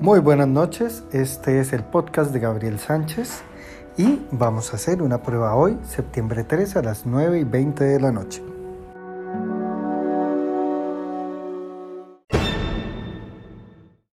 Muy buenas noches, este es el podcast de Gabriel Sánchez y vamos a hacer una prueba hoy, septiembre 3 a las 9 y 20 de la noche.